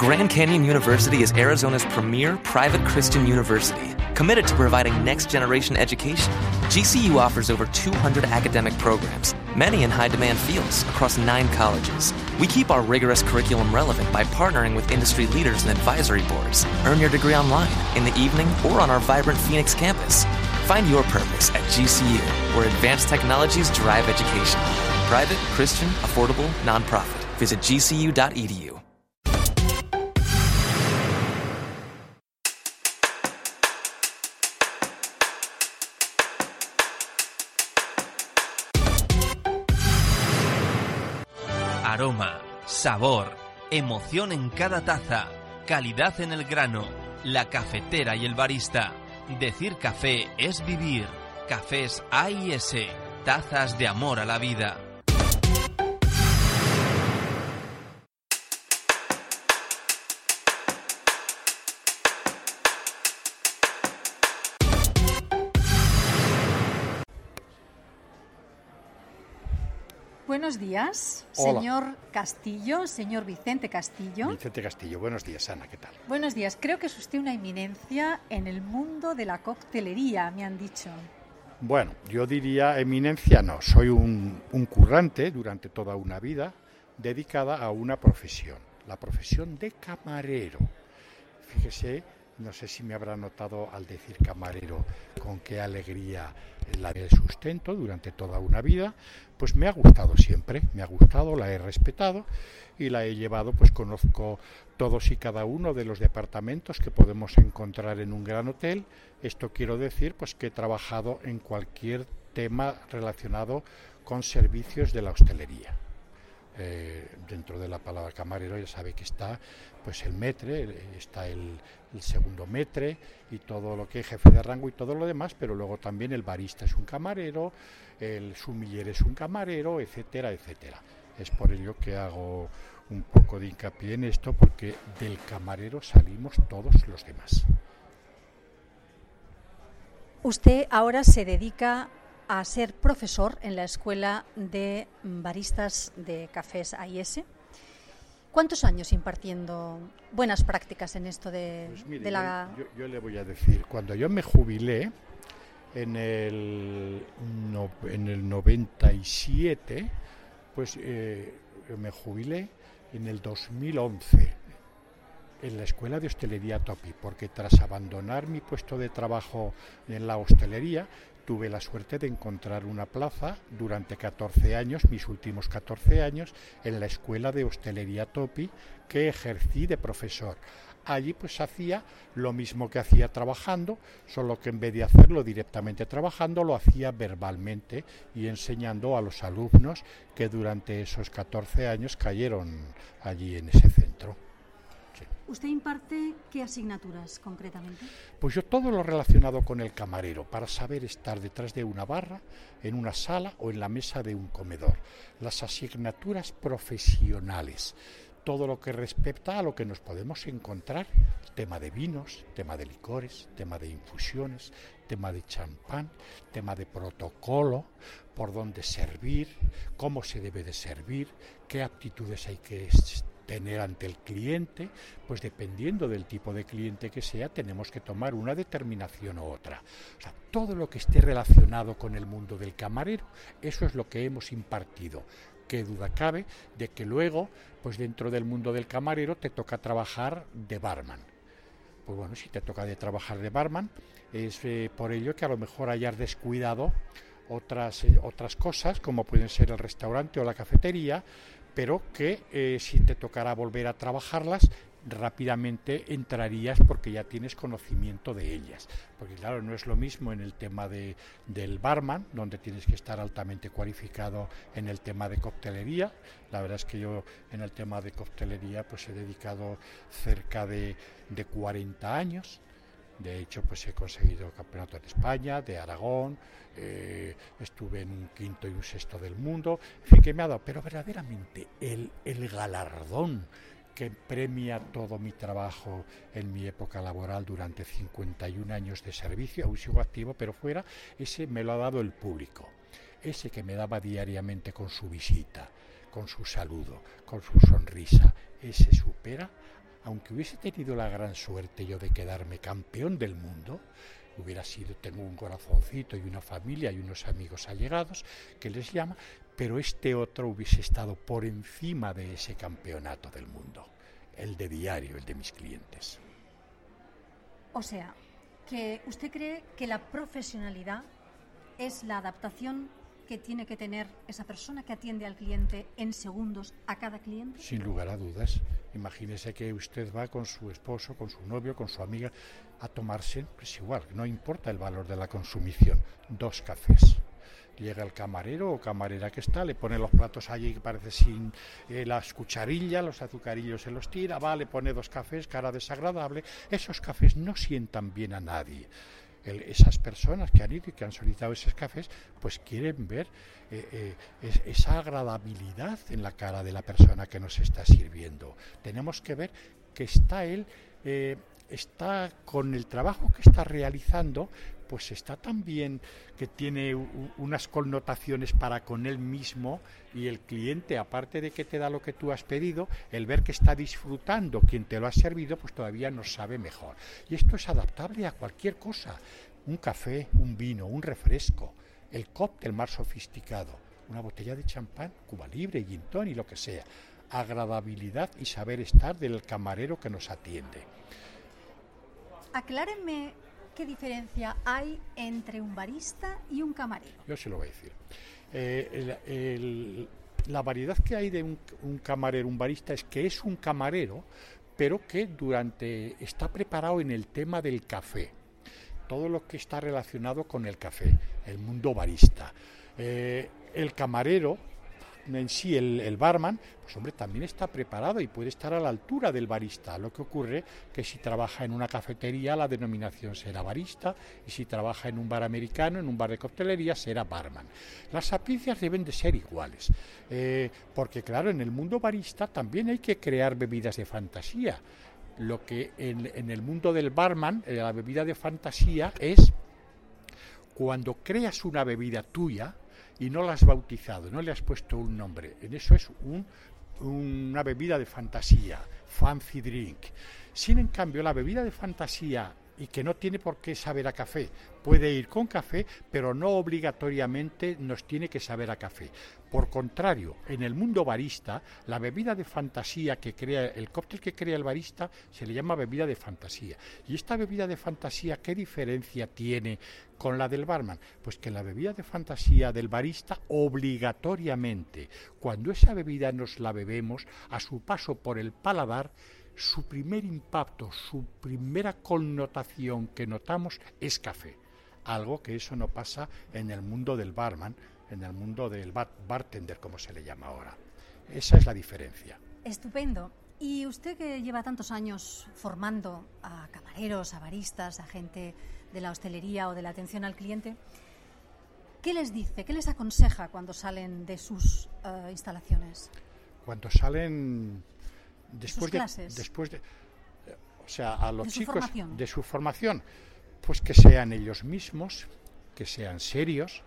Grand Canyon University is Arizona's premier private Christian university, committed to providing next generation education. GCU offers over 200 academic programs, many in high demand fields, across nine colleges. We keep our rigorous curriculum relevant by partnering with industry leaders and advisory boards. Earn your degree online, in the evening, or on our vibrant Phoenix campus. Find your purpose at GCU, where advanced technologies drive education. Private, Christian, affordable, nonprofit. Visit gcu.edu. Aroma, sabor, emoción en cada taza, calidad en el grano, la cafetera y el barista. Decir café es vivir. Cafés A y S, tazas de amor a la vida. Buenos días, Hola. señor Castillo, señor Vicente Castillo. Vicente Castillo, buenos días, Ana, ¿qué tal? Buenos días, creo que es usted una eminencia en el mundo de la coctelería, me han dicho. Bueno, yo diría eminencia no, soy un, un currante durante toda una vida dedicada a una profesión, la profesión de camarero. Fíjese, no sé si me habrá notado al decir camarero con qué alegría la del sustento durante toda una vida, pues me ha gustado siempre, me ha gustado, la he respetado y la he llevado, pues conozco todos y cada uno de los departamentos que podemos encontrar en un gran hotel. Esto quiero decir, pues que he trabajado en cualquier tema relacionado con servicios de la hostelería. Eh, dentro de la palabra camarero ya sabe que está pues el metre, está el, el segundo metre y todo lo que es jefe de rango y todo lo demás, pero luego también el barista es un camarero, el sumiller es un camarero, etcétera, etcétera. Es por ello que hago un poco de hincapié en esto, porque del camarero salimos todos los demás. Usted ahora se dedica a ser profesor en la Escuela de Baristas de Cafés AIS. ¿Cuántos años impartiendo buenas prácticas en esto de, Pues mire, de la... yo, yo- yo le voy a decir, cuando yo me jubilé en el, no- en el 97, pues eh, me jubilé en el 2011 en la Escuela de Hostelería Topi, porque tras abandonar mi puesto de trabajo en la hostelería, tuve la suerte de encontrar una plaza durante 14 años, mis últimos 14 años, en la Escuela de Hostelería Topi, que ejercí de profesor. Allí pues hacía lo mismo que hacía trabajando, solo que en vez de hacerlo directamente trabajando, lo hacía verbalmente y enseñando a los alumnos que durante esos 14 años cayeron allí en ese centro. ¿Usted imparte qué asignaturas concretamente? Pues yo todo lo relacionado con el camarero, para saber estar detrás de una barra, en una sala o en la mesa de un comedor. Las asignaturas profesionales, todo lo que respecta a lo que nos podemos encontrar, tema de vinos, tema de licores, tema de infusiones, tema de champán, tema de protocolo, por dónde servir, cómo se debe de servir, qué aptitudes hay que tener ante el cliente, pues dependiendo del tipo de cliente que sea, tenemos que tomar una determinación u otra. O sea, todo lo que esté relacionado con el mundo del camarero, eso es lo que hemos impartido. Qué duda cabe de que luego, pues dentro del mundo del camarero te toca trabajar de barman. Pues bueno, si te toca de trabajar de barman, es eh, por ello que a lo mejor hayas descuidado otras, eh, otras cosas, como pueden ser el restaurante o la cafetería, pero que eh, si te tocará volver a trabajarlas, rápidamente entrarías porque ya tienes conocimiento de ellas. Porque claro, no es lo mismo en el tema de, del barman, donde tienes que estar altamente cualificado en el tema de coctelería. La verdad es que yo en el tema de coctelería pues he dedicado cerca de, de 40 años. De hecho, pues he conseguido campeonatos de España, de Aragón, eh, estuve en un quinto y un sexto del mundo, en que me ha dado, pero verdaderamente el, el galardón que premia todo mi trabajo en mi época laboral durante 51 años de servicio, aún sigo activo, pero fuera, ese me lo ha dado el público, ese que me daba diariamente con su visita, con su saludo, con su sonrisa, ese supera aunque hubiese tenido la gran suerte yo de quedarme campeón del mundo, hubiera sido, tengo un corazoncito y una familia y unos amigos allegados que les llama, pero este otro hubiese estado por encima de ese campeonato del mundo, el de diario, el de mis clientes. O sea, que usted cree que la profesionalidad es la adaptación que tiene que tener esa persona que atiende al cliente en segundos a cada cliente? Sin lugar a dudas. Imagínese que usted va con su esposo, con su novio, con su amiga a tomarse, pues igual, no importa el valor de la consumición, dos cafés. Llega el camarero o camarera que está, le pone los platos allí que parece sin eh, las cucharillas, los azucarillos se los tira, va, le pone dos cafés, cara desagradable. Esos cafés no sientan bien a nadie esas personas que han ido y que han solicitado esos cafés, pues quieren ver eh, eh, esa agradabilidad en la cara de la persona que nos está sirviendo. Tenemos que ver que está él, eh, está con el trabajo que está realizando, pues está también que tiene unas connotaciones para con él mismo y el cliente, aparte de que te da lo que tú has pedido, el ver que está disfrutando quien te lo ha servido, pues todavía nos sabe mejor. Y esto es adaptable a cualquier cosa, un café, un vino, un refresco, el cóctel más sofisticado, una botella de champán, Cuba Libre, gin y lo que sea. Agradabilidad y saber estar del camarero que nos atiende. Aclárenme ¿Qué diferencia hay entre un barista y un camarero? Yo se lo voy a decir. Eh, la variedad que hay de un, camarero, un barista, es que es un camarero, pero que durante está preparado en el tema del café. Todo lo que está relacionado con el café, el mundo barista. Eh, el camarero en sí el, barman, pues hombre, también está preparado y puede estar a la altura del barista. Lo que ocurre que si trabaja en una cafetería la denominación será barista y si trabaja en un bar americano, en un bar de coctelería, será barman. Las sapiencias deben de ser iguales, eh, porque claro, en el mundo barista también hay que crear bebidas de fantasía. Lo que en, en el mundo del barman, eh, la bebida de fantasía es cuando creas una bebida tuya, y no la has bautizado, no le has puesto un nombre. En eso es una bebida de fantasía, fancy drink. Sin en cambio, la bebida de fantasía y que no tiene por qué saber a café. Puede ir con café, pero no obligatoriamente nos tiene que saber a café. Por contrario, en el mundo barista, la bebida de fantasía que crea, el cóctel que crea el barista, se le llama bebida de fantasía. Y esta bebida de fantasía, ¿qué diferencia tiene con la del barman? Pues que la bebida de fantasía del barista, obligatoriamente, cuando esa bebida nos la bebemos, a su paso por el paladar, su primer impacto, su primera connotación que notamos es café. Algo que eso no pasa en el mundo del barman, en el mundo del bartender, como se le llama ahora. Esa es la diferencia. Estupendo. Y usted que lleva tantos años formando a camareros, a baristas, a gente de la hostelería o de la atención al cliente, ¿qué les dice, qué les aconseja cuando salen de sus eh, instalaciones? Cuando salen después de, después de, o sea, a los chicos de su formación, pues que sean ellos mismos, que sean serios,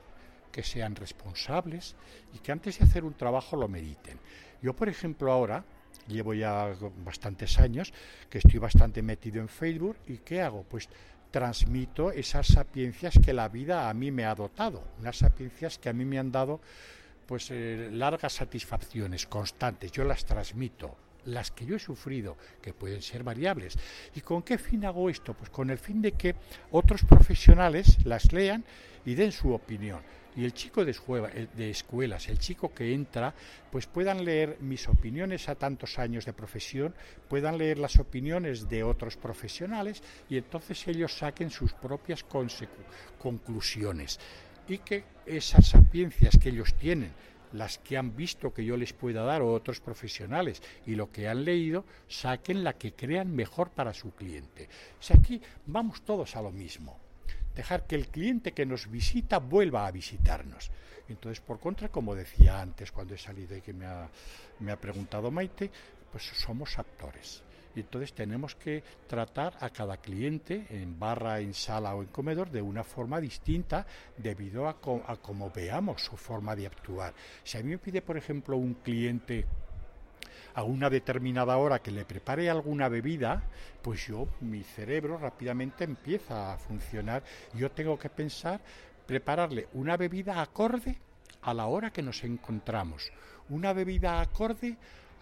que sean responsables y que antes de hacer un trabajo lo mediten. Yo, por ejemplo, ahora llevo ya bastantes años que estoy bastante metido en Facebook y ¿qué hago? Pues transmito esas sapiencias que la vida a mí me ha dotado, unas sapiencias que a mí me han dado pues eh, largas satisfacciones constantes, yo las transmito las que yo he sufrido, que pueden ser variables. ¿Y con qué fin hago esto? Pues con el fin de que otros profesionales las lean y den su opinión. Y el chico de, de escuelas, el chico que entra, pues puedan leer mis opiniones a tantos años de profesión, puedan leer las opiniones de otros profesionales y entonces ellos saquen sus propias conclusiones. Y que esas sapiencias que ellos tienen, las que han visto que yo les pueda dar o otros profesionales y lo que han leído, saquen la que crean mejor para su cliente. O aquí vamos todos a lo mismo. Dejar que el cliente que nos visita vuelva a visitarnos. Entonces, por contra, como decía antes cuando he salido y que me ha, me ha preguntado Maite, pues somos actores. Y entonces tenemos que tratar a cada cliente en barra, en sala o en comedor de una forma distinta debido a, cómo veamos su forma de actuar. Si a mí me pide, por ejemplo, un cliente a una determinada hora que le prepare alguna bebida, pues yo, mi cerebro rápidamente empieza a funcionar. Yo tengo que pensar, prepararle una bebida acorde a la hora que nos encontramos, una bebida acorde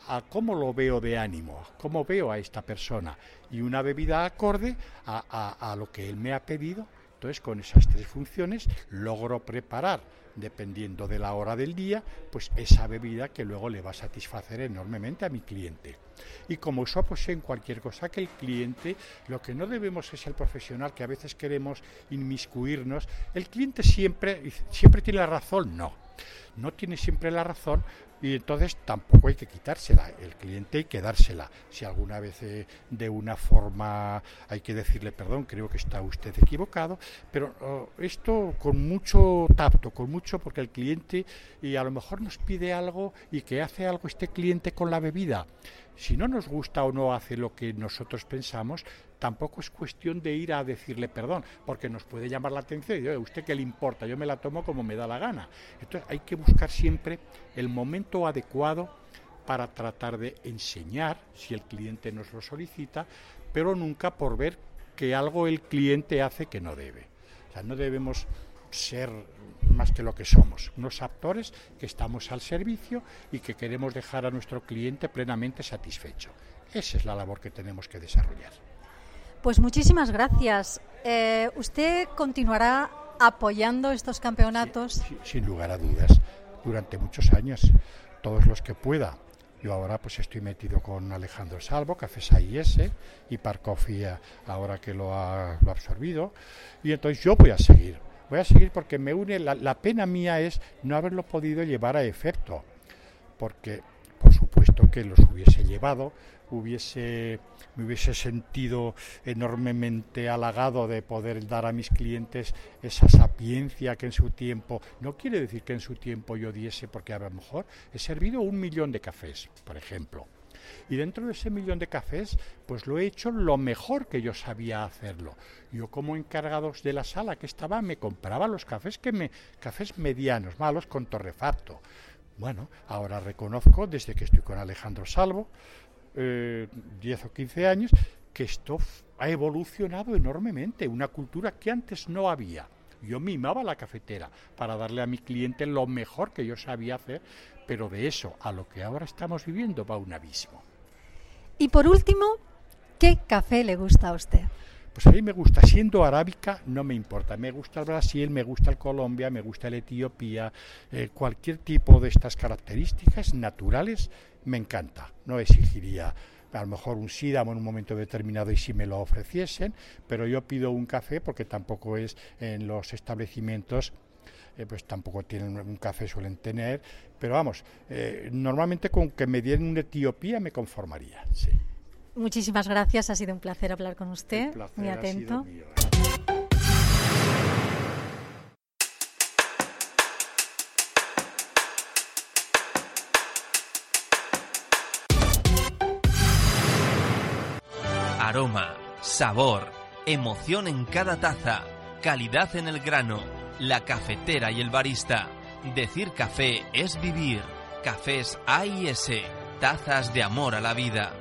a cómo lo veo de ánimo, cómo veo a esta persona y una bebida acorde a, a lo que él me ha pedido. Entonces, con esas tres funciones logro preparar dependiendo de la hora del día, pues esa bebida que luego le va a satisfacer enormemente a mi cliente. Y como eso pues en cualquier cosa que el cliente, lo que no debemos es el profesional que a veces queremos inmiscuirnos, el cliente siempre, siempre tiene la razón, no no tiene siempre la razón y entonces tampoco hay que quitársela. El cliente hay que dársela. Si alguna vez eh, de una forma hay que decirle perdón, creo que está usted equivocado, pero oh, esto con mucho tacto, con mucho, porque el cliente y a lo mejor nos pide algo y que hace algo este cliente con la bebida. Si no nos gusta o no hace lo que nosotros pensamos, tampoco es cuestión de ir a decirle perdón, porque nos puede llamar la atención y ¿usted qué le importa? Yo me la tomo como me da la gana. Entonces hay que buscar siempre el momento adecuado para tratar de enseñar, si el cliente nos lo solicita, pero nunca por ver que algo el cliente hace que no debe. O sea, no debemos ser más que lo que somos, unos actores que estamos al servicio y que queremos dejar a nuestro cliente plenamente satisfecho. Esa es la labor que tenemos que desarrollar. Pues muchísimas gracias. Eh, ¿Usted continuará apoyando estos campeonatos? sin lugar a dudas, durante muchos años, todos los que pueda. Yo ahora pues estoy metido con Alejandro Salvo, Cafés AIS y Parcofia ahora que lo ha, absorbido. Y entonces yo voy a seguir. Voy a seguir porque me une, la pena mía es no haberlo podido llevar a efecto. Porque por supuesto que los hubiese llevado, hubiese, me hubiese sentido enormemente halagado de poder dar a mis clientes esa sapiencia que en su tiempo, no quiere decir que en su tiempo yo diese, porque a lo mejor he servido un millón de cafés, por ejemplo. Y dentro de ese millón de cafés, pues lo he hecho lo mejor que yo sabía hacerlo. Yo como encargado de la sala que estaba me compraba los cafés que me cafés medianos, malos con torrefacto. Bueno, ahora reconozco desde que estoy con Alejandro Salvo, eh, 10 o 15 años, que esto ha evolucionado enormemente, una cultura que antes no había. Yo mimaba la cafetera para darle a mi cliente lo mejor que yo sabía hacer, pero de eso a lo que ahora estamos viviendo va un abismo. Y por último, ¿qué café le gusta a usted? Pues a mí me gusta, siendo arábica no me importa, me gusta el Brasil, me gusta el Colombia, me gusta el Etiopía, eh, cualquier tipo de estas características naturales me encanta, no exigiría a lo mejor un sídamo en un momento determinado y si me lo ofreciesen, pero yo pido un café porque tampoco es en los establecimientos eh, pues tampoco tienen un café suelen tener, pero vamos, eh, normalmente con que me dieran una Etiopía me conformaría, sí. Muchísimas gracias, ha sido un placer hablar con usted. Muy atento. Aroma, sabor, emoción en cada taza, calidad en el grano, la cafetera y el barista. Decir café es vivir. Cafés A y S, tazas de amor a la vida.